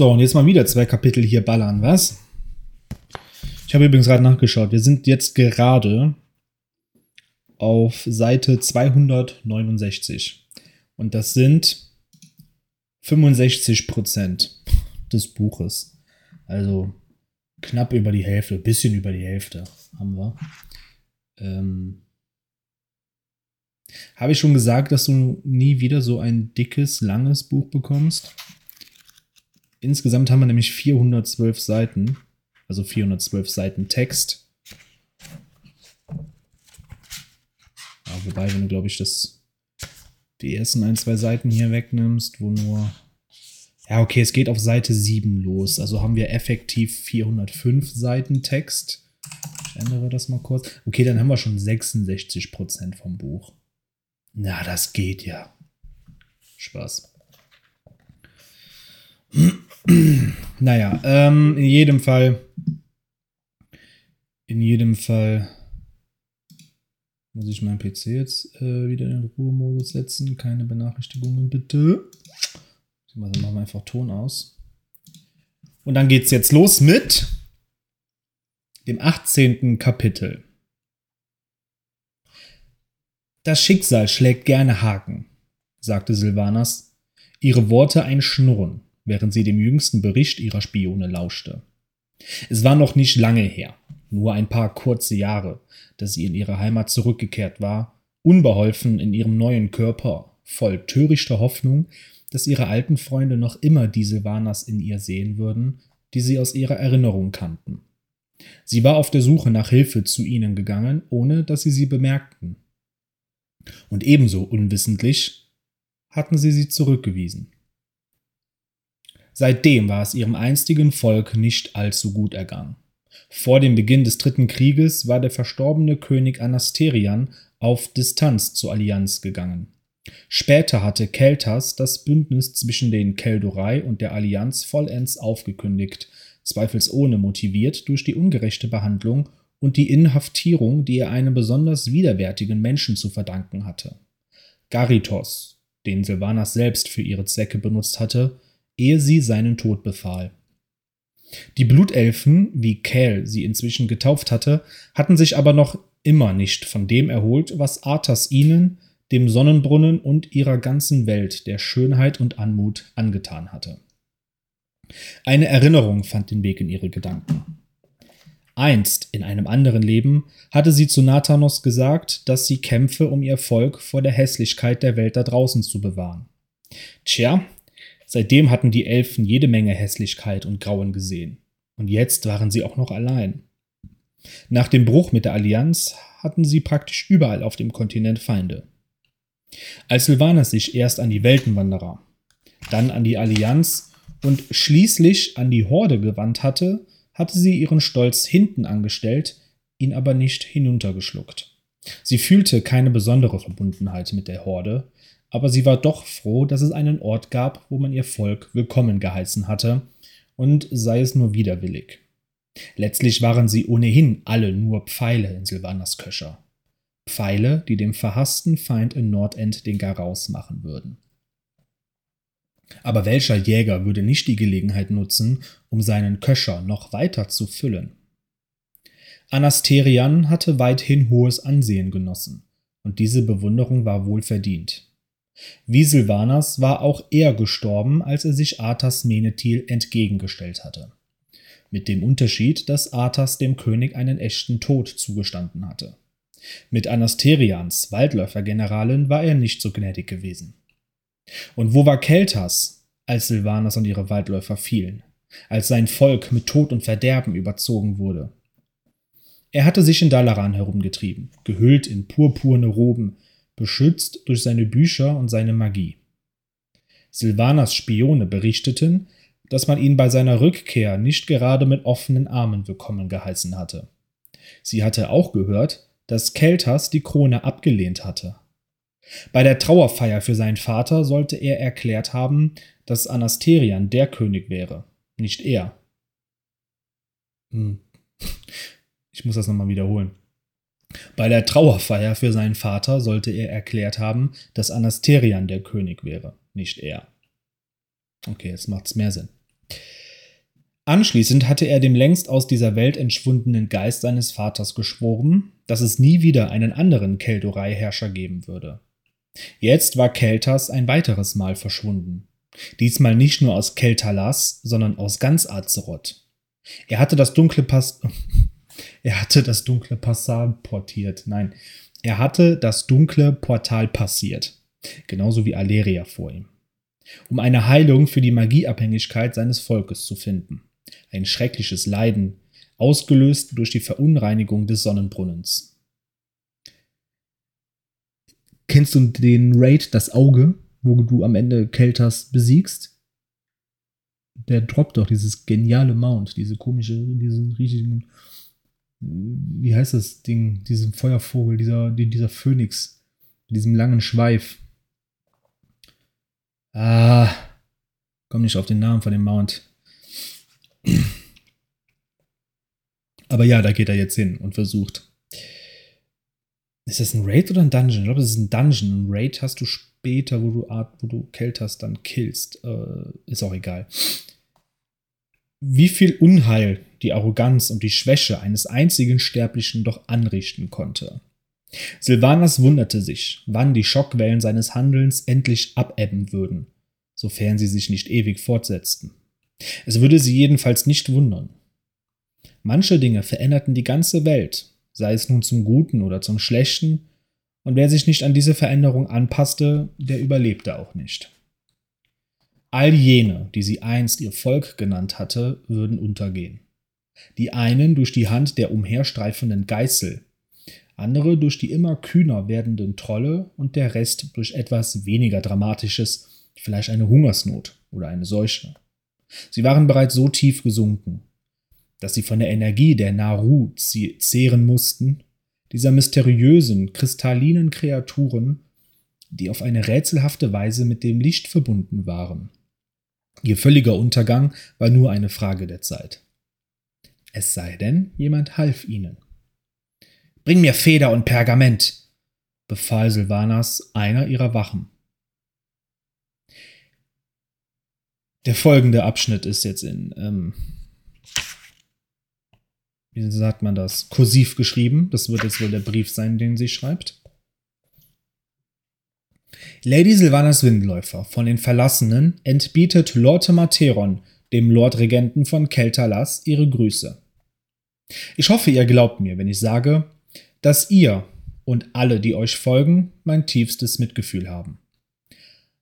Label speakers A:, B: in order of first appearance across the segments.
A: So, und jetzt mal wieder zwei Kapitel hier ballern, was? Ich habe übrigens gerade nachgeschaut. Wir sind jetzt gerade auf Seite 269. Und das sind 65 Prozent des Buches. Also knapp über die Hälfte, bisschen über die Hälfte haben wir. Ähm, habe ich schon gesagt, dass du nie wieder so ein dickes, langes Buch bekommst? Insgesamt haben wir nämlich 412 Seiten, also 412 Seiten Text. Ja, wobei, wenn du, glaube ich, das, die ersten ein, zwei Seiten hier wegnimmst, wo nur. Ja, okay, es geht auf Seite 7 los. Also haben wir effektiv 405 Seiten Text. Ich ändere das mal kurz. Okay, dann haben wir schon 66% vom Buch. Na, das geht ja. Spaß. naja, ähm, in jedem Fall. In jedem Fall muss ich meinen PC jetzt äh, wieder in Ruhemodus setzen. Keine Benachrichtigungen bitte. Also machen wir einfach Ton aus. Und dann geht's jetzt los mit dem 18. Kapitel. Das Schicksal schlägt gerne Haken, sagte Silvanas, ihre Worte ein Schnurren, während sie dem jüngsten Bericht ihrer Spione lauschte. Es war noch nicht lange her, nur ein paar kurze Jahre, dass sie in ihre Heimat zurückgekehrt war, unbeholfen in ihrem neuen Körper, voll törichter Hoffnung, dass ihre alten Freunde noch immer die Silvanas in ihr sehen würden, die sie aus ihrer Erinnerung kannten. Sie war auf der Suche nach Hilfe zu ihnen gegangen, ohne dass sie sie bemerkten. Und ebenso unwissentlich hatten sie sie zurückgewiesen. Seitdem war es ihrem einstigen Volk nicht allzu gut ergangen. Vor dem Beginn des Dritten Krieges war der verstorbene König Anasterian auf Distanz zur Allianz gegangen. Später hatte Keltas das Bündnis zwischen den Keldorei und der Allianz vollends aufgekündigt, zweifelsohne motiviert durch die ungerechte Behandlung und die Inhaftierung, die er einem besonders widerwärtigen Menschen zu verdanken hatte. Garitos, den Silvanas selbst für ihre Zwecke benutzt hatte, ehe sie seinen Tod befahl. Die Blutelfen, wie Kel sie inzwischen getauft hatte, hatten sich aber noch immer nicht von dem erholt, was Arthas ihnen, dem Sonnenbrunnen und ihrer ganzen Welt der Schönheit und Anmut angetan hatte. Eine Erinnerung fand den Weg in ihre Gedanken. Einst, in einem anderen Leben, hatte sie zu Nathanos gesagt, dass sie kämpfe, um ihr Volk vor der Hässlichkeit der Welt da draußen zu bewahren. Tja, seitdem hatten die Elfen jede Menge Hässlichkeit und Grauen gesehen. Und jetzt waren sie auch noch allein. Nach dem Bruch mit der Allianz hatten sie praktisch überall auf dem Kontinent Feinde. Als Sylvanas sich erst an die Weltenwanderer, dann an die Allianz und schließlich an die Horde gewandt hatte, hatte sie ihren Stolz hinten angestellt, ihn aber nicht hinuntergeschluckt. Sie fühlte keine besondere Verbundenheit mit der Horde, aber sie war doch froh, dass es einen Ort gab, wo man ihr Volk willkommen geheißen hatte, und sei es nur widerwillig. Letztlich waren sie ohnehin alle nur Pfeile in Silvanas Köcher. Pfeile, die dem verhassten Feind in Nordend den Garaus machen würden. Aber welcher Jäger würde nicht die Gelegenheit nutzen, um seinen Köcher noch weiter zu füllen? Anasterian hatte weithin hohes Ansehen genossen, und diese Bewunderung war wohl verdient. Wie Silvanas war auch er gestorben, als er sich Arthas Menethil entgegengestellt hatte. Mit dem Unterschied, dass Arthas dem König einen echten Tod zugestanden hatte. Mit Anasterians Waldläufergeneralin war er nicht so gnädig gewesen. Und wo war Keltas, als Silvanas und ihre Waldläufer fielen, als sein Volk mit Tod und Verderben überzogen wurde? Er hatte sich in Dalaran herumgetrieben, gehüllt in purpurne Roben, beschützt durch seine Bücher und seine Magie. Silvanas Spione berichteten, dass man ihn bei seiner Rückkehr nicht gerade mit offenen Armen willkommen geheißen hatte. Sie hatte auch gehört, dass Keltas die Krone abgelehnt hatte. Bei der Trauerfeier für seinen Vater sollte er erklärt haben, dass Anasterian der König wäre, nicht er. Hm. Ich muss das nochmal wiederholen. Bei der Trauerfeier für seinen Vater sollte er erklärt haben, dass Anasterian der König wäre, nicht er. Okay, jetzt macht es mehr Sinn. Anschließend hatte er dem längst aus dieser Welt entschwundenen Geist seines Vaters geschworen, dass es nie wieder einen anderen Keldorei-Herrscher geben würde. Jetzt war Keltas ein weiteres Mal verschwunden. Diesmal nicht nur aus Keltalas, sondern aus ganz Azeroth. Er hatte das dunkle Pass er hatte das dunkle Passal portiert. Nein, er hatte das dunkle Portal passiert. Genauso wie Aleria vor ihm. Um eine Heilung für die Magieabhängigkeit seines Volkes zu finden. Ein schreckliches Leiden, ausgelöst durch die Verunreinigung des Sonnenbrunnens. Kennst du den Raid Das Auge, wo du am Ende Keltas besiegst? Der droppt doch dieses geniale Mount, diese komische, diesen riesigen, wie heißt das Ding, diesen Feuervogel, dieser, dieser Phönix, mit diesem langen Schweif. Ah, komm nicht auf den Namen von dem Mount. Aber ja, da geht er jetzt hin und versucht. Ist das ein Raid oder ein Dungeon? Ich glaube, das ist ein Dungeon. Ein Raid hast du später, wo du Art, wo du Kelters dann killst. Äh, ist auch egal. Wie viel Unheil die Arroganz und die Schwäche eines einzigen Sterblichen doch anrichten konnte. Silvanas wunderte sich, wann die Schockwellen seines Handelns endlich abebben würden, sofern sie sich nicht ewig fortsetzten. Es würde sie jedenfalls nicht wundern. Manche Dinge veränderten die ganze Welt, sei es nun zum Guten oder zum Schlechten, und wer sich nicht an diese Veränderung anpasste, der überlebte auch nicht. All jene, die sie einst ihr Volk genannt hatte, würden untergehen. Die einen durch die Hand der umherstreifenden Geißel, andere durch die immer kühner werdenden Trolle und der Rest durch etwas weniger Dramatisches, vielleicht eine Hungersnot oder eine Seuche. Sie waren bereits so tief gesunken, dass sie von der Energie der Naru zehren mussten, dieser mysteriösen, kristallinen Kreaturen, die auf eine rätselhafte Weise mit dem Licht verbunden waren. Ihr völliger Untergang war nur eine Frage der Zeit. Es sei denn, jemand half ihnen. Bring mir Feder und Pergament, befahl Silvanas einer ihrer Wachen. Der folgende Abschnitt ist jetzt in, ähm, wie sagt man das, kursiv geschrieben. Das wird jetzt wohl der Brief sein, den sie schreibt. Lady Silvanas Windläufer von den Verlassenen entbietet Lortimer Theron, dem Lordregenten von Keltalas, ihre Grüße. Ich hoffe, ihr glaubt mir, wenn ich sage, dass ihr und alle, die euch folgen, mein tiefstes Mitgefühl haben.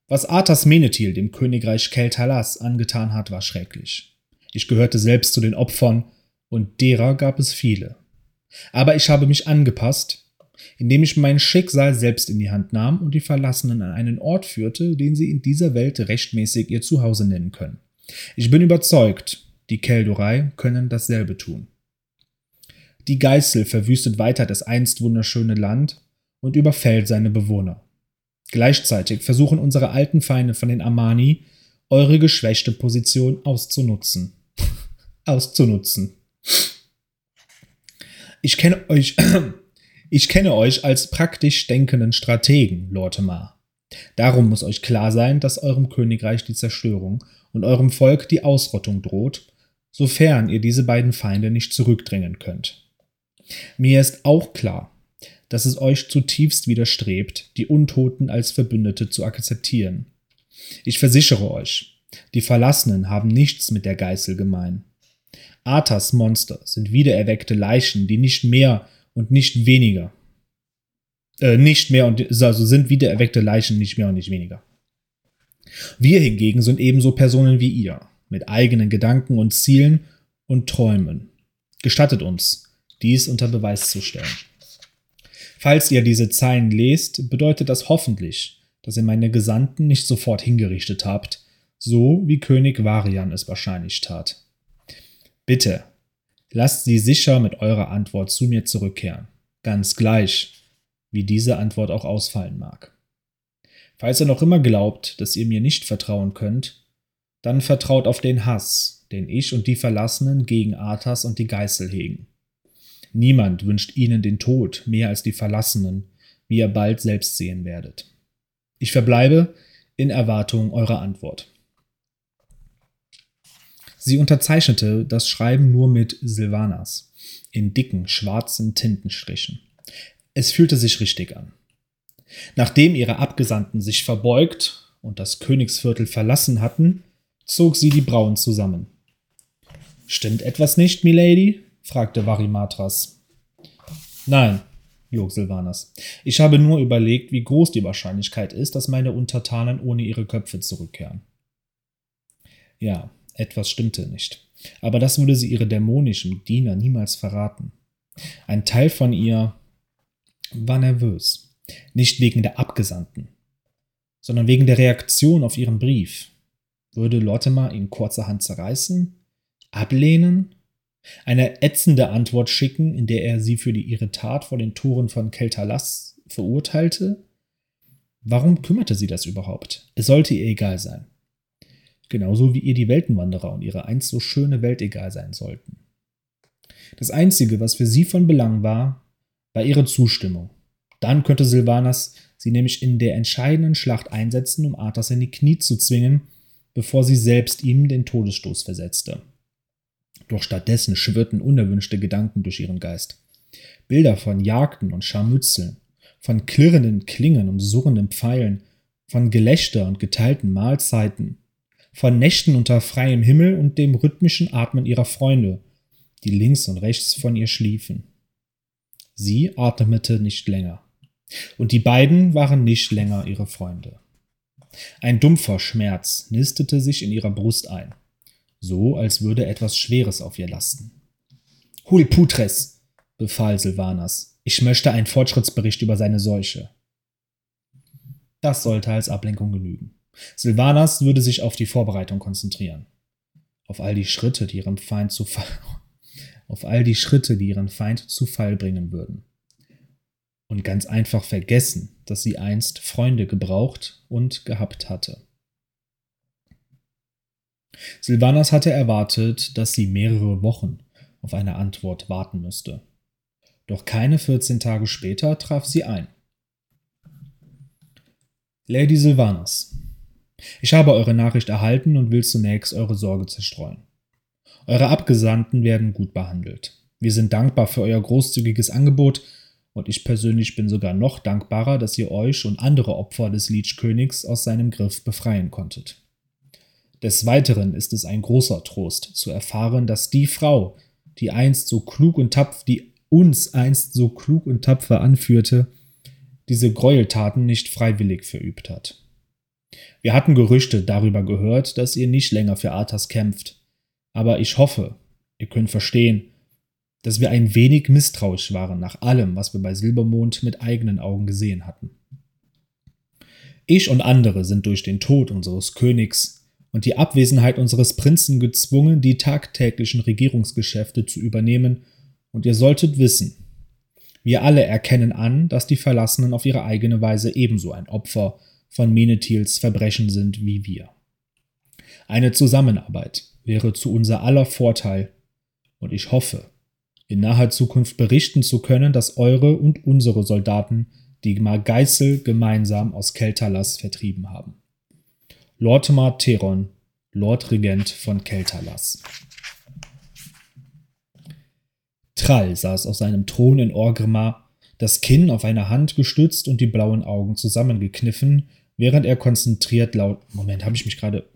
A: Was Arthas Menethil dem Königreich Keltalas angetan hat, war schrecklich. Ich gehörte selbst zu den Opfern, und derer gab es viele. Aber ich habe mich angepasst, indem ich mein Schicksal selbst in die Hand nahm und die Verlassenen an einen Ort führte, den sie in dieser Welt rechtmäßig ihr Zuhause nennen können. Ich bin überzeugt, die Keldorei können dasselbe tun. Die Geißel verwüstet weiter das einst wunderschöne Land und überfällt seine Bewohner. Gleichzeitig versuchen unsere alten Feinde von den Amani, eure geschwächte Position auszunutzen. auszunutzen. Ich kenne euch, ich kenne euch als praktisch denkenden Strategen, Lortemar. Darum muss euch klar sein, dass eurem Königreich die Zerstörung und eurem Volk die Ausrottung droht, sofern ihr diese beiden Feinde nicht zurückdrängen könnt. Mir ist auch klar, dass es euch zutiefst widerstrebt, die Untoten als Verbündete zu akzeptieren. Ich versichere euch, die Verlassenen haben nichts mit der Geißel gemein. Arthas Monster sind wiedererweckte Leichen, die nicht mehr und nicht weniger. Äh, nicht mehr und also sind wiedererweckte Leichen nicht mehr und nicht weniger. Wir hingegen sind ebenso Personen wie ihr, mit eigenen Gedanken und Zielen und Träumen. Gestattet uns, dies unter Beweis zu stellen. Falls ihr diese Zeilen lest, bedeutet das hoffentlich, dass ihr meine Gesandten nicht sofort hingerichtet habt, so wie König Varian es wahrscheinlich tat. Bitte, lasst sie sicher mit eurer Antwort zu mir zurückkehren, ganz gleich, wie diese Antwort auch ausfallen mag. Falls ihr noch immer glaubt, dass ihr mir nicht vertrauen könnt, dann vertraut auf den Hass, den ich und die Verlassenen gegen Arthas und die Geißel hegen. Niemand wünscht ihnen den Tod mehr als die Verlassenen, wie ihr bald selbst sehen werdet. Ich verbleibe in Erwartung eurer Antwort. Sie unterzeichnete das Schreiben nur mit Silvanas in dicken, schwarzen Tintenstrichen. Es fühlte sich richtig an. Nachdem ihre Abgesandten sich verbeugt und das Königsviertel verlassen hatten, zog sie die Brauen zusammen. Stimmt etwas nicht, Milady? fragte Varimatras. Nein, log Silvanas. Ich habe nur überlegt, wie groß die Wahrscheinlichkeit ist, dass meine Untertanen ohne ihre Köpfe zurückkehren. Ja, etwas stimmte nicht. Aber das würde sie ihre dämonischen Diener niemals verraten. Ein Teil von ihr war nervös. Nicht wegen der Abgesandten, sondern wegen der Reaktion auf ihren Brief. Würde Lortimer ihn kurzerhand zerreißen? Ablehnen? Eine ätzende Antwort schicken, in der er sie für die, ihre Tat vor den Toren von Keltalas verurteilte? Warum kümmerte sie das überhaupt? Es sollte ihr egal sein. Genauso wie ihr die Weltenwanderer und ihre einst so schöne Welt egal sein sollten. Das Einzige, was für sie von Belang war, war ihre Zustimmung. Dann könnte Silvanas sie nämlich in der entscheidenden Schlacht einsetzen, um Arthas in die Knie zu zwingen, bevor sie selbst ihm den Todesstoß versetzte. Doch stattdessen schwirrten unerwünschte Gedanken durch ihren Geist. Bilder von Jagden und Scharmützeln, von klirrenden Klingen und surrenden Pfeilen, von Gelächter und geteilten Mahlzeiten, von Nächten unter freiem Himmel und dem rhythmischen Atmen ihrer Freunde, die links und rechts von ihr schliefen. Sie atmete nicht länger. Und die beiden waren nicht länger ihre Freunde. Ein dumpfer Schmerz nistete sich in ihrer Brust ein, so als würde etwas Schweres auf ihr lasten. Hul Putres, befahl Silvanas. Ich möchte einen Fortschrittsbericht über seine Seuche. Das sollte als Ablenkung genügen. Silvanas würde sich auf die Vorbereitung konzentrieren. Auf all die Schritte, die ihren Feind zu Fall, auf all die Schritte, die ihren Feind zu Fall bringen würden. Und ganz einfach vergessen, dass sie einst Freunde gebraucht und gehabt hatte. Silvanas hatte erwartet, dass sie mehrere Wochen auf eine Antwort warten müsste. Doch keine 14 Tage später traf sie ein. Lady Silvanas, ich habe eure Nachricht erhalten und will zunächst eure Sorge zerstreuen. Eure Abgesandten werden gut behandelt. Wir sind dankbar für euer großzügiges Angebot und ich persönlich bin sogar noch dankbarer, dass ihr euch und andere Opfer des Leech-Königs aus seinem Griff befreien konntet. Des Weiteren ist es ein großer Trost zu erfahren, dass die Frau, die einst so klug und tapfer, die uns einst so klug und tapfer anführte, diese Gräueltaten nicht freiwillig verübt hat. Wir hatten Gerüchte darüber gehört, dass ihr nicht länger für Arthas kämpft. Aber ich hoffe, ihr könnt verstehen, dass wir ein wenig misstrauisch waren nach allem, was wir bei Silbermond mit eigenen Augen gesehen hatten. Ich und andere sind durch den Tod unseres Königs und die Abwesenheit unseres Prinzen gezwungen, die tagtäglichen Regierungsgeschäfte zu übernehmen, und ihr solltet wissen, wir alle erkennen an, dass die Verlassenen auf ihre eigene Weise ebenso ein Opfer von Menethils Verbrechen sind wie wir. Eine Zusammenarbeit wäre zu unser aller Vorteil und ich hoffe, in naher Zukunft berichten zu können, dass eure und unsere Soldaten die Geißel gemeinsam aus Keltalas vertrieben haben. Lortimer Theron, Lord Regent von Keltalas. Trall saß auf seinem Thron in Orgrimmar, das Kinn auf eine Hand gestützt und die blauen Augen zusammengekniffen, während er konzentriert laut. Moment, habe ich mich gerade.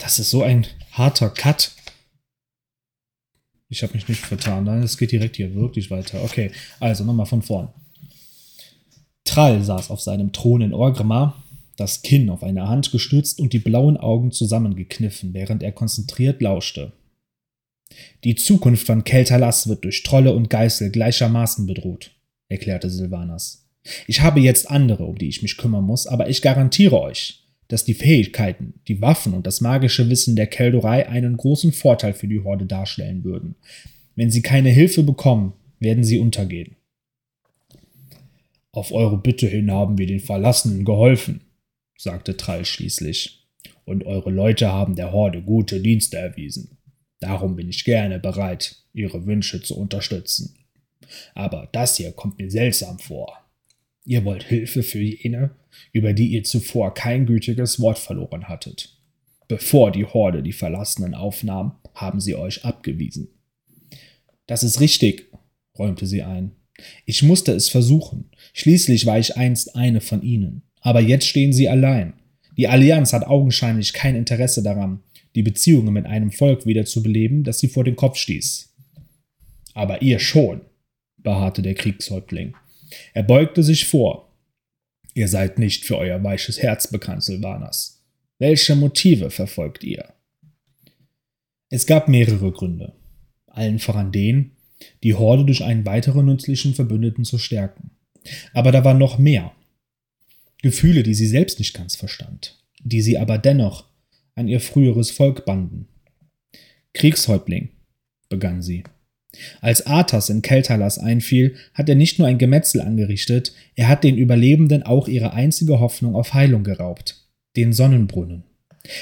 A: Das ist so ein harter Cut. Ich habe mich nicht vertan. Es geht direkt hier wirklich weiter. Okay, also nochmal von vorn. Trall saß auf seinem Thron in Orgrimmar, das Kinn auf eine Hand gestützt und die blauen Augen zusammengekniffen, während er konzentriert lauschte. Die Zukunft von Keltalas wird durch Trolle und Geißel gleichermaßen bedroht, erklärte Silvanas. Ich habe jetzt andere, um die ich mich kümmern muss, aber ich garantiere euch, dass die Fähigkeiten, die Waffen und das magische Wissen der Keldorei einen großen Vorteil für die Horde darstellen würden. Wenn sie keine Hilfe bekommen, werden sie untergehen. Auf eure Bitte hin haben wir den Verlassenen geholfen, sagte Trall schließlich. Und eure Leute haben der Horde gute Dienste erwiesen. Darum bin ich gerne bereit, ihre Wünsche zu unterstützen. Aber das hier kommt mir seltsam vor. Ihr wollt Hilfe für jene, über die ihr zuvor kein gütiges Wort verloren hattet. Bevor die Horde die Verlassenen aufnahm, haben sie euch abgewiesen. Das ist richtig, räumte sie ein. Ich musste es versuchen. Schließlich war ich einst eine von ihnen. Aber jetzt stehen sie allein. Die Allianz hat augenscheinlich kein Interesse daran, die Beziehungen mit einem Volk wieder zu beleben, das sie vor den Kopf stieß. Aber ihr schon, beharrte der Kriegshäuptling. Er beugte sich vor. Ihr seid nicht für euer weiches Herz bekannt, Silvanas. Welche Motive verfolgt ihr? Es gab mehrere Gründe. Allen voran den, die Horde durch einen weiteren nützlichen Verbündeten zu stärken. Aber da war noch mehr. Gefühle, die sie selbst nicht ganz verstand, die sie aber dennoch an ihr früheres Volk banden. Kriegshäuptling, begann sie. Als Arthas in Keltalas einfiel, hat er nicht nur ein Gemetzel angerichtet, er hat den Überlebenden auch ihre einzige Hoffnung auf Heilung geraubt, den Sonnenbrunnen.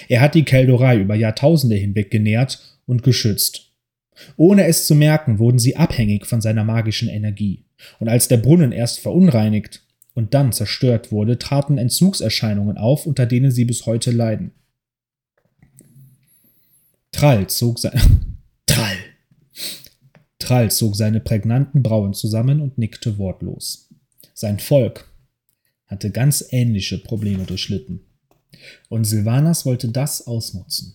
A: Er hat die Keldorei über Jahrtausende hinweg genährt und geschützt, ohne es zu merken, wurden sie abhängig von seiner magischen Energie. Und als der Brunnen erst verunreinigt und dann zerstört wurde, traten Entzugserscheinungen auf, unter denen sie bis heute leiden. Trall zog sein. Trall zog seine prägnanten Brauen zusammen und nickte wortlos. Sein Volk hatte ganz ähnliche Probleme durchlitten. Und Silvanas wollte das ausnutzen.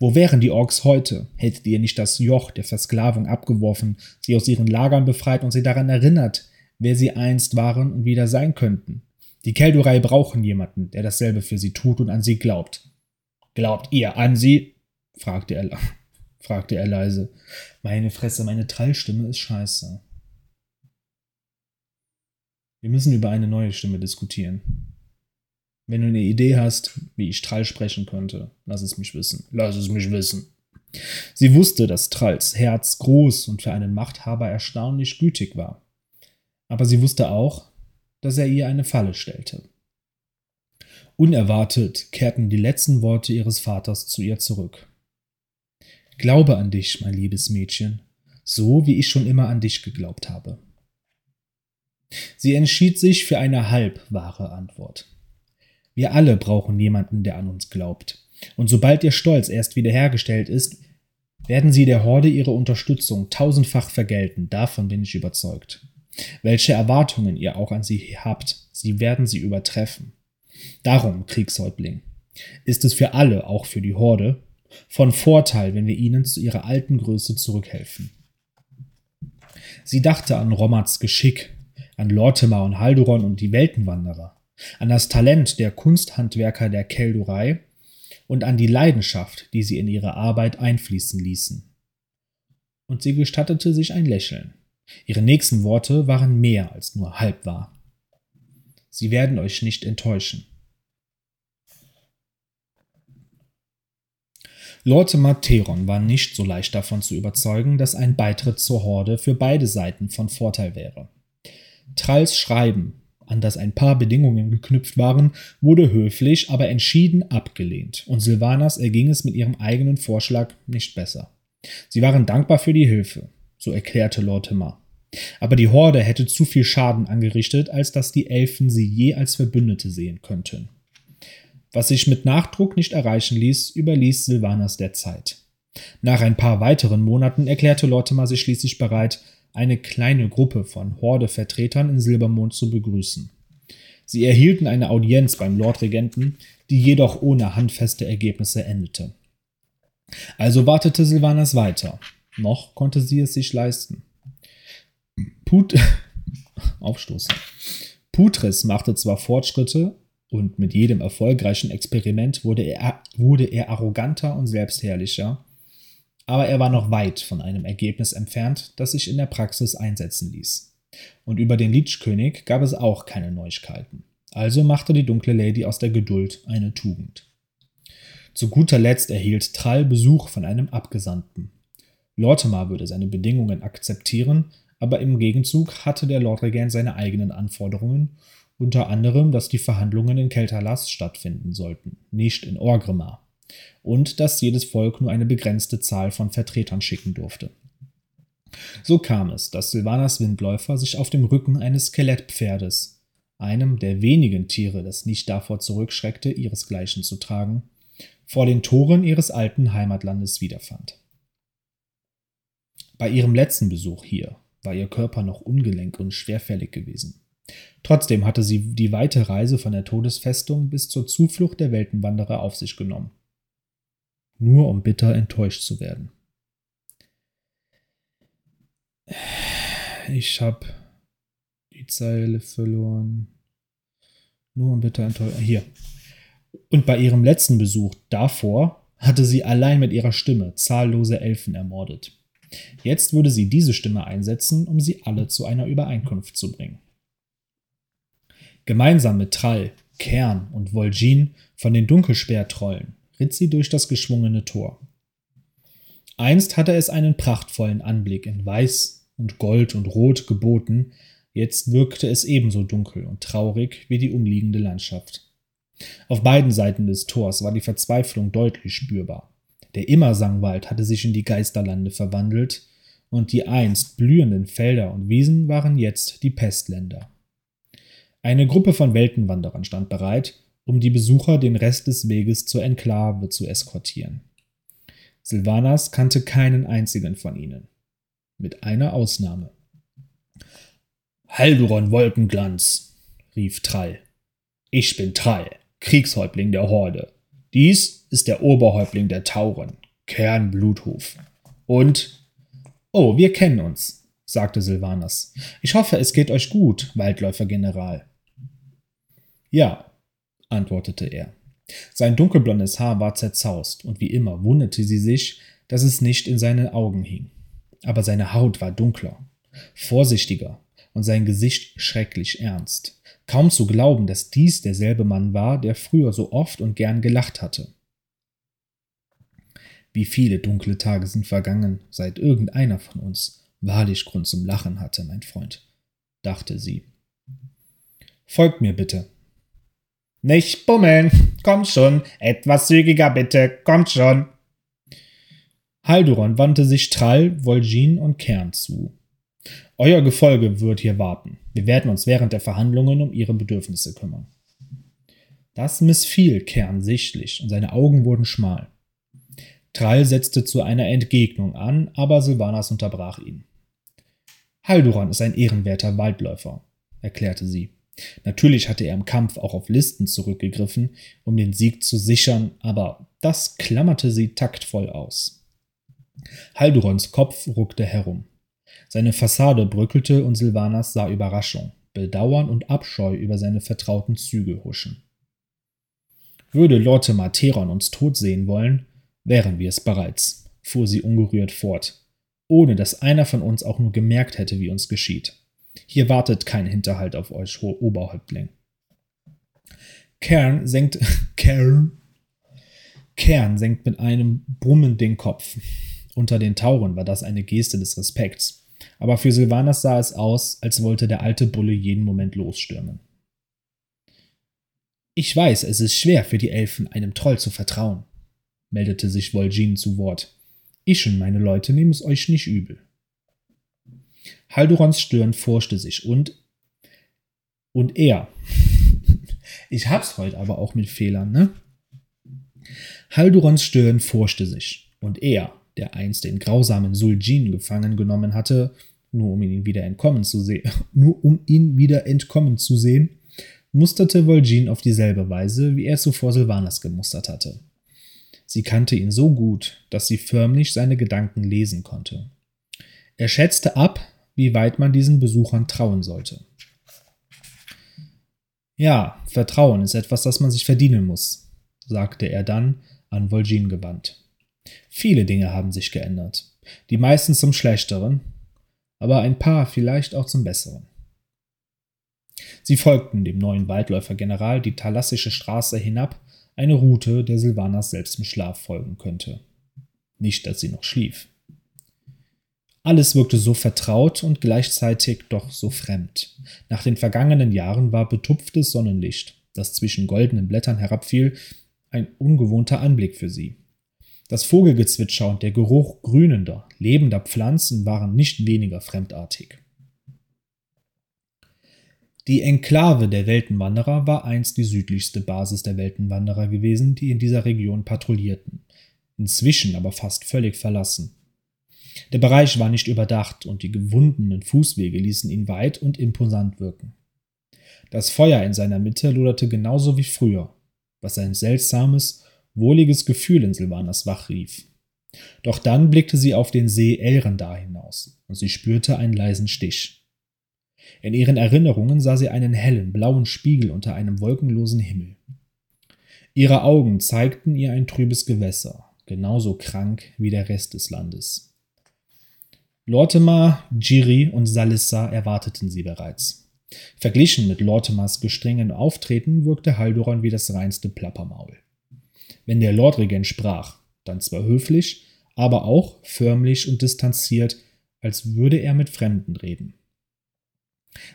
A: Wo wären die Orks heute, hättet ihr nicht das Joch der Versklavung abgeworfen, sie aus ihren Lagern befreit und sie daran erinnert, wer sie einst waren und wieder sein könnten? Die Keldurei brauchen jemanden, der dasselbe für sie tut und an sie glaubt. Glaubt ihr an sie? fragte er, fragte er leise. Meine Fresse, meine Trallstimme ist scheiße. Wir müssen über eine neue Stimme diskutieren. Wenn du eine Idee hast, wie ich Trall sprechen könnte, lass es mich wissen. Lass es mich wissen. Sie wusste, dass Tralls Herz groß und für einen Machthaber erstaunlich gütig war. Aber sie wusste auch, dass er ihr eine Falle stellte. Unerwartet kehrten die letzten Worte ihres Vaters zu ihr zurück. Glaube an dich, mein liebes Mädchen, so wie ich schon immer an dich geglaubt habe. Sie entschied sich für eine halbwahre Antwort. Wir alle brauchen jemanden, der an uns glaubt. Und sobald ihr Stolz erst wiederhergestellt ist, werden sie der Horde ihre Unterstützung tausendfach vergelten, davon bin ich überzeugt. Welche Erwartungen ihr auch an sie habt, sie werden sie übertreffen. Darum, Kriegshäuptling, ist es für alle, auch für die Horde, von Vorteil, wenn wir ihnen zu ihrer alten Größe zurückhelfen. Sie dachte an Romats Geschick, an Lortimer und Halduron und die Weltenwanderer an das Talent der Kunsthandwerker der Keldurei und an die Leidenschaft, die sie in ihre Arbeit einfließen ließen. Und sie gestattete sich ein Lächeln. Ihre nächsten Worte waren mehr als nur halb wahr. Sie werden euch nicht enttäuschen. Lortimer Theron war nicht so leicht davon zu überzeugen, dass ein Beitritt zur Horde für beide Seiten von Vorteil wäre. Tralls Schreiben an das ein paar Bedingungen geknüpft waren, wurde höflich, aber entschieden abgelehnt, und Silvanas erging es mit ihrem eigenen Vorschlag nicht besser. Sie waren dankbar für die Hilfe, so erklärte Lortimer. Aber die Horde hätte zu viel Schaden angerichtet, als dass die Elfen sie je als Verbündete sehen könnten. Was sich mit Nachdruck nicht erreichen ließ, überließ Silvanas der Zeit. Nach ein paar weiteren Monaten erklärte Lortimer sich schließlich bereit, eine kleine Gruppe von Horde-Vertretern in Silbermond zu begrüßen. Sie erhielten eine Audienz beim Lordregenten, die jedoch ohne handfeste Ergebnisse endete. Also wartete Silvanas weiter. Noch konnte sie es sich leisten. Put Aufstoßen. Putris machte zwar Fortschritte und mit jedem erfolgreichen Experiment wurde er, wurde er arroganter und selbstherrlicher, aber er war noch weit von einem Ergebnis entfernt, das sich in der Praxis einsetzen ließ. Und über den Lichkönig gab es auch keine Neuigkeiten. Also machte die dunkle Lady aus der Geduld eine Tugend. Zu guter Letzt erhielt Trall Besuch von einem Abgesandten. Lortimer würde seine Bedingungen akzeptieren, aber im Gegenzug hatte der Lordregent seine eigenen Anforderungen, unter anderem, dass die Verhandlungen in Keltalas stattfinden sollten, nicht in Orgrimmar und dass jedes Volk nur eine begrenzte Zahl von Vertretern schicken durfte. So kam es, dass Silvanas Windläufer sich auf dem Rücken eines Skelettpferdes, einem der wenigen Tiere, das nicht davor zurückschreckte, ihresgleichen zu tragen, vor den Toren ihres alten Heimatlandes wiederfand. Bei ihrem letzten Besuch hier war ihr Körper noch ungelenk und schwerfällig gewesen. Trotzdem hatte sie die weite Reise von der Todesfestung bis zur Zuflucht der Weltenwanderer auf sich genommen. Nur um bitter enttäuscht zu werden. Ich hab die Zeile verloren. Nur um bitter enttäuscht. Hier. Und bei ihrem letzten Besuch davor hatte sie allein mit ihrer Stimme zahllose Elfen ermordet. Jetzt würde sie diese Stimme einsetzen, um sie alle zu einer Übereinkunft zu bringen. Gemeinsam mit Trall, Kern und Vol'jin von den Dunkelspeertrollen ritt sie durch das geschwungene Tor. Einst hatte es einen prachtvollen Anblick in Weiß und Gold und Rot geboten, jetzt wirkte es ebenso dunkel und traurig wie die umliegende Landschaft. Auf beiden Seiten des Tors war die Verzweiflung deutlich spürbar. Der Immersangwald hatte sich in die Geisterlande verwandelt, und die einst blühenden Felder und Wiesen waren jetzt die Pestländer. Eine Gruppe von Weltenwanderern stand bereit, um die Besucher den Rest des Weges zur Enklave zu eskortieren. Silvanas kannte keinen einzigen von ihnen. Mit einer Ausnahme. Halduron Wolkenglanz, rief Trall. Ich bin Trall, Kriegshäuptling der Horde. Dies ist der Oberhäuptling der Tauren, Kern Bluthof. Und. Oh, wir kennen uns, sagte Silvanas. Ich hoffe, es geht euch gut, Waldläufer-General. Ja, antwortete er. Sein dunkelblondes Haar war zerzaust, und wie immer wunderte sie sich, dass es nicht in seine Augen hing. Aber seine Haut war dunkler, vorsichtiger und sein Gesicht schrecklich ernst. Kaum zu glauben, dass dies derselbe Mann war, der früher so oft und gern gelacht hatte. Wie viele dunkle Tage sind vergangen, seit irgendeiner von uns wahrlich Grund zum Lachen hatte, mein Freund, dachte sie. Folgt mir bitte. Nicht bummeln, kommt schon, etwas zügiger bitte, kommt schon. Halduron wandte sich Trall, Vol'jin und Kern zu. Euer Gefolge wird hier warten. Wir werden uns während der Verhandlungen um ihre Bedürfnisse kümmern. Das missfiel Kern sichtlich und seine Augen wurden schmal. Trall setzte zu einer Entgegnung an, aber Silvanas unterbrach ihn. Halduran ist ein ehrenwerter Waldläufer, erklärte sie. Natürlich hatte er im Kampf auch auf Listen zurückgegriffen, um den Sieg zu sichern, aber das klammerte sie taktvoll aus. Haldurons Kopf ruckte herum. Seine Fassade bröckelte und Silvanas sah Überraschung, Bedauern und Abscheu über seine vertrauten Züge huschen. Würde Lortimer Theron uns tot sehen wollen, wären wir es bereits, fuhr sie ungerührt fort, ohne dass einer von uns auch nur gemerkt hätte, wie uns geschieht. Hier wartet kein Hinterhalt auf euch, Oberhäuptling. Kern senkt, Kern, Kern senkt mit einem Brummen den Kopf. Unter den Tauren war das eine Geste des Respekts aber für Silvanas sah es aus, als wollte der alte Bulle jeden Moment losstürmen. Ich weiß, es ist schwer für die Elfen, einem Troll zu vertrauen, meldete sich Vol'jin zu Wort. Ich und meine Leute nehmen es euch nicht übel. Haldurons Stirn forschte sich und und er. ich hab's heute aber auch mit Fehlern, ne? Haldurons Stirn forschte sich und er, der einst den grausamen Suljin gefangen genommen hatte, nur um ihn wieder entkommen zu sehen, nur um ihn wieder entkommen zu sehen, musterte Vol'jin auf dieselbe Weise, wie er zuvor Sylvanas gemustert hatte. Sie kannte ihn so gut, dass sie förmlich seine Gedanken lesen konnte. Er schätzte ab, wie weit man diesen Besuchern trauen sollte. Ja, Vertrauen ist etwas, das man sich verdienen muss, sagte er dann an Vol'jin gewandt. Viele Dinge haben sich geändert, die meisten zum Schlechteren, aber ein paar vielleicht auch zum Besseren. Sie folgten dem neuen Waldläufer-General die Thalassische Straße hinab, eine Route, der Silvanas selbst im Schlaf folgen könnte. Nicht, dass sie noch schlief. Alles wirkte so vertraut und gleichzeitig doch so fremd. Nach den vergangenen Jahren war betupftes Sonnenlicht, das zwischen goldenen Blättern herabfiel, ein ungewohnter Anblick für sie. Das Vogelgezwitscher und der Geruch grünender, lebender Pflanzen waren nicht weniger fremdartig. Die Enklave der Weltenwanderer war einst die südlichste Basis der Weltenwanderer gewesen, die in dieser Region patrouillierten, inzwischen aber fast völlig verlassen. Der Bereich war nicht überdacht und die gewundenen Fußwege ließen ihn weit und imposant wirken. Das Feuer in seiner Mitte loderte genauso wie früher, was ein seltsames, wohliges Gefühl in Silvanas wach rief. Doch dann blickte sie auf den See Elrendar hinaus und sie spürte einen leisen Stich. In ihren Erinnerungen sah sie einen hellen, blauen Spiegel unter einem wolkenlosen Himmel. Ihre Augen zeigten ihr ein trübes Gewässer, genauso krank wie der Rest des Landes. Lortemar, Giri und Salissa erwarteten sie bereits. Verglichen mit Lortemars gestrengen Auftreten wirkte Haldoran wie das reinste Plappermaul. Wenn der Lordregent sprach, dann zwar höflich, aber auch förmlich und distanziert, als würde er mit Fremden reden.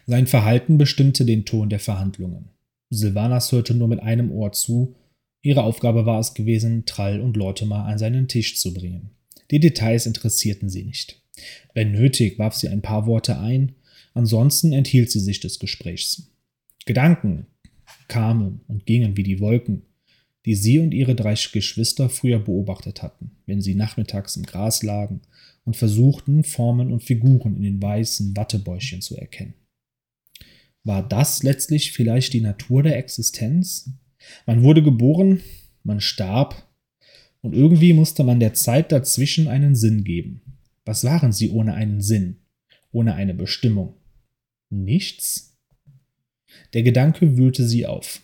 A: Sein Verhalten bestimmte den Ton der Verhandlungen. Silvanas hörte nur mit einem Ohr zu, ihre Aufgabe war es gewesen, Trall und Lortimer an seinen Tisch zu bringen. Die Details interessierten sie nicht. Wenn nötig, warf sie ein paar Worte ein, ansonsten enthielt sie sich des Gesprächs. Gedanken kamen und gingen wie die Wolken, die sie und ihre drei Geschwister früher beobachtet hatten, wenn sie nachmittags im Gras lagen und versuchten, Formen und Figuren in den weißen Wattebäuschen zu erkennen. War das letztlich vielleicht die Natur der Existenz? Man wurde geboren, man starb, und irgendwie musste man der Zeit dazwischen einen Sinn geben. Was waren sie ohne einen Sinn, ohne eine Bestimmung? Nichts? Der Gedanke wühlte sie auf.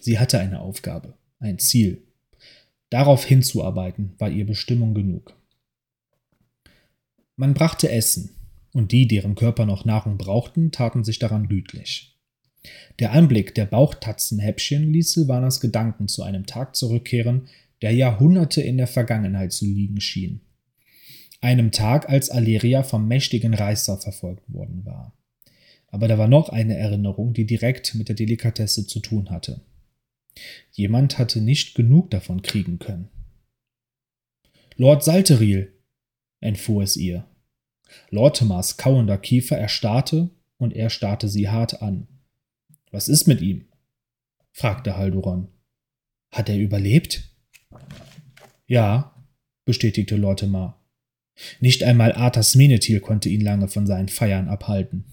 A: Sie hatte eine Aufgabe ein Ziel. Darauf hinzuarbeiten war ihr Bestimmung genug. Man brachte Essen, und die, deren Körper noch Nahrung brauchten, taten sich daran gütlich. Der Anblick der Bauchtatzenhäppchen ließ Silvanas Gedanken zu einem Tag zurückkehren, der Jahrhunderte in der Vergangenheit zu liegen schien. Einem Tag, als Aleria vom mächtigen Reißer verfolgt worden war. Aber da war noch eine Erinnerung, die direkt mit der Delikatesse zu tun hatte. Jemand hatte nicht genug davon kriegen können. Lord Salteriel, entfuhr es ihr. Lortimers kauender Kiefer erstarrte und er starrte sie hart an. Was ist mit ihm? fragte Halduran. Hat er überlebt? Ja, bestätigte Lortimar. Nicht einmal Arthas Menethil konnte ihn lange von seinen Feiern abhalten.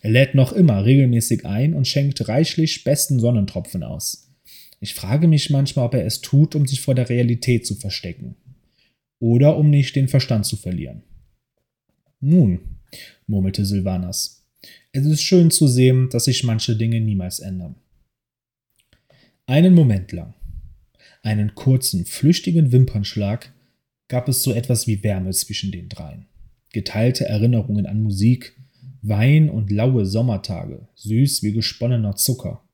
A: Er lädt noch immer regelmäßig ein und schenkt reichlich besten Sonnentropfen aus. Ich frage mich manchmal, ob er es tut, um sich vor der Realität zu verstecken. Oder um nicht den Verstand zu verlieren. Nun, murmelte Silvanas, es ist schön zu sehen, dass sich manche Dinge niemals ändern. Einen Moment lang, einen kurzen, flüchtigen Wimpernschlag, gab es so etwas wie Wärme zwischen den dreien. Geteilte Erinnerungen an Musik, Wein und laue Sommertage, süß wie gesponnener Zucker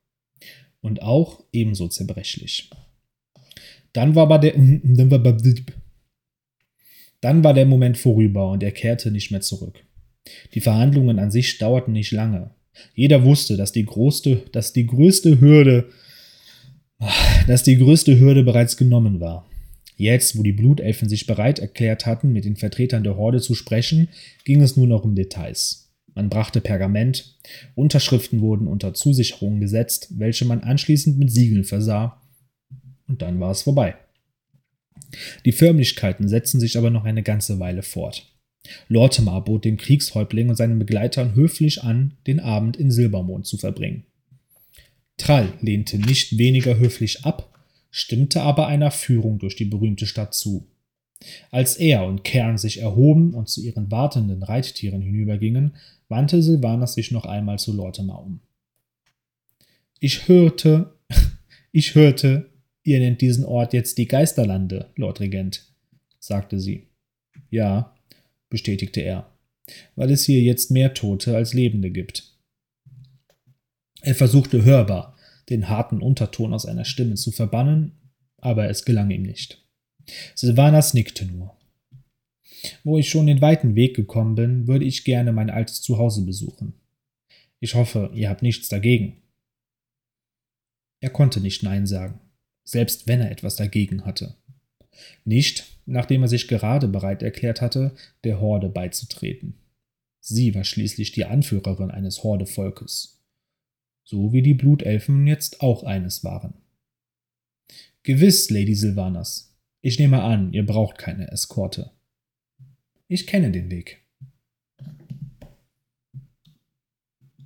A: und auch ebenso zerbrechlich. Dann war, aber der, dann war der Moment vorüber und er kehrte nicht mehr zurück. Die Verhandlungen an sich dauerten nicht lange. Jeder wusste, dass die größte, dass die größte Hürde, dass die größte Hürde bereits genommen war. Jetzt, wo die Blutelfen sich bereit erklärt hatten, mit den Vertretern der Horde zu sprechen, ging es nur noch um Details. Man brachte Pergament, Unterschriften wurden unter Zusicherungen gesetzt, welche man anschließend mit Siegeln versah, und dann war es vorbei. Die Förmlichkeiten setzten sich aber noch eine ganze Weile fort. Lortimer bot dem Kriegshäuptling und seinen Begleitern höflich an, den Abend in Silbermond zu verbringen. Trall lehnte nicht weniger höflich ab, stimmte aber einer Führung durch die berühmte Stadt zu. Als er und Kern sich erhoben und zu ihren wartenden Reittieren hinübergingen, wandte Silvanas sich noch einmal zu Lortimer um. Ich hörte, ich hörte, ihr nennt diesen Ort jetzt die Geisterlande, Lord Regent, sagte sie. Ja, bestätigte er, weil es hier jetzt mehr Tote als Lebende gibt. Er versuchte hörbar, den harten Unterton aus einer Stimme zu verbannen, aber es gelang ihm nicht. Silvanas nickte nur. Wo ich schon den weiten Weg gekommen bin, würde ich gerne mein altes Zuhause besuchen. Ich hoffe, ihr habt nichts dagegen. Er konnte nicht Nein sagen, selbst wenn er etwas dagegen hatte. Nicht, nachdem er sich gerade bereit erklärt hatte, der Horde beizutreten. Sie war schließlich die Anführerin eines Hordevolkes. so wie die Blutelfen jetzt auch eines waren. Gewiss, Lady Sylvanas. Ich nehme an, ihr braucht keine Eskorte. Ich kenne den Weg.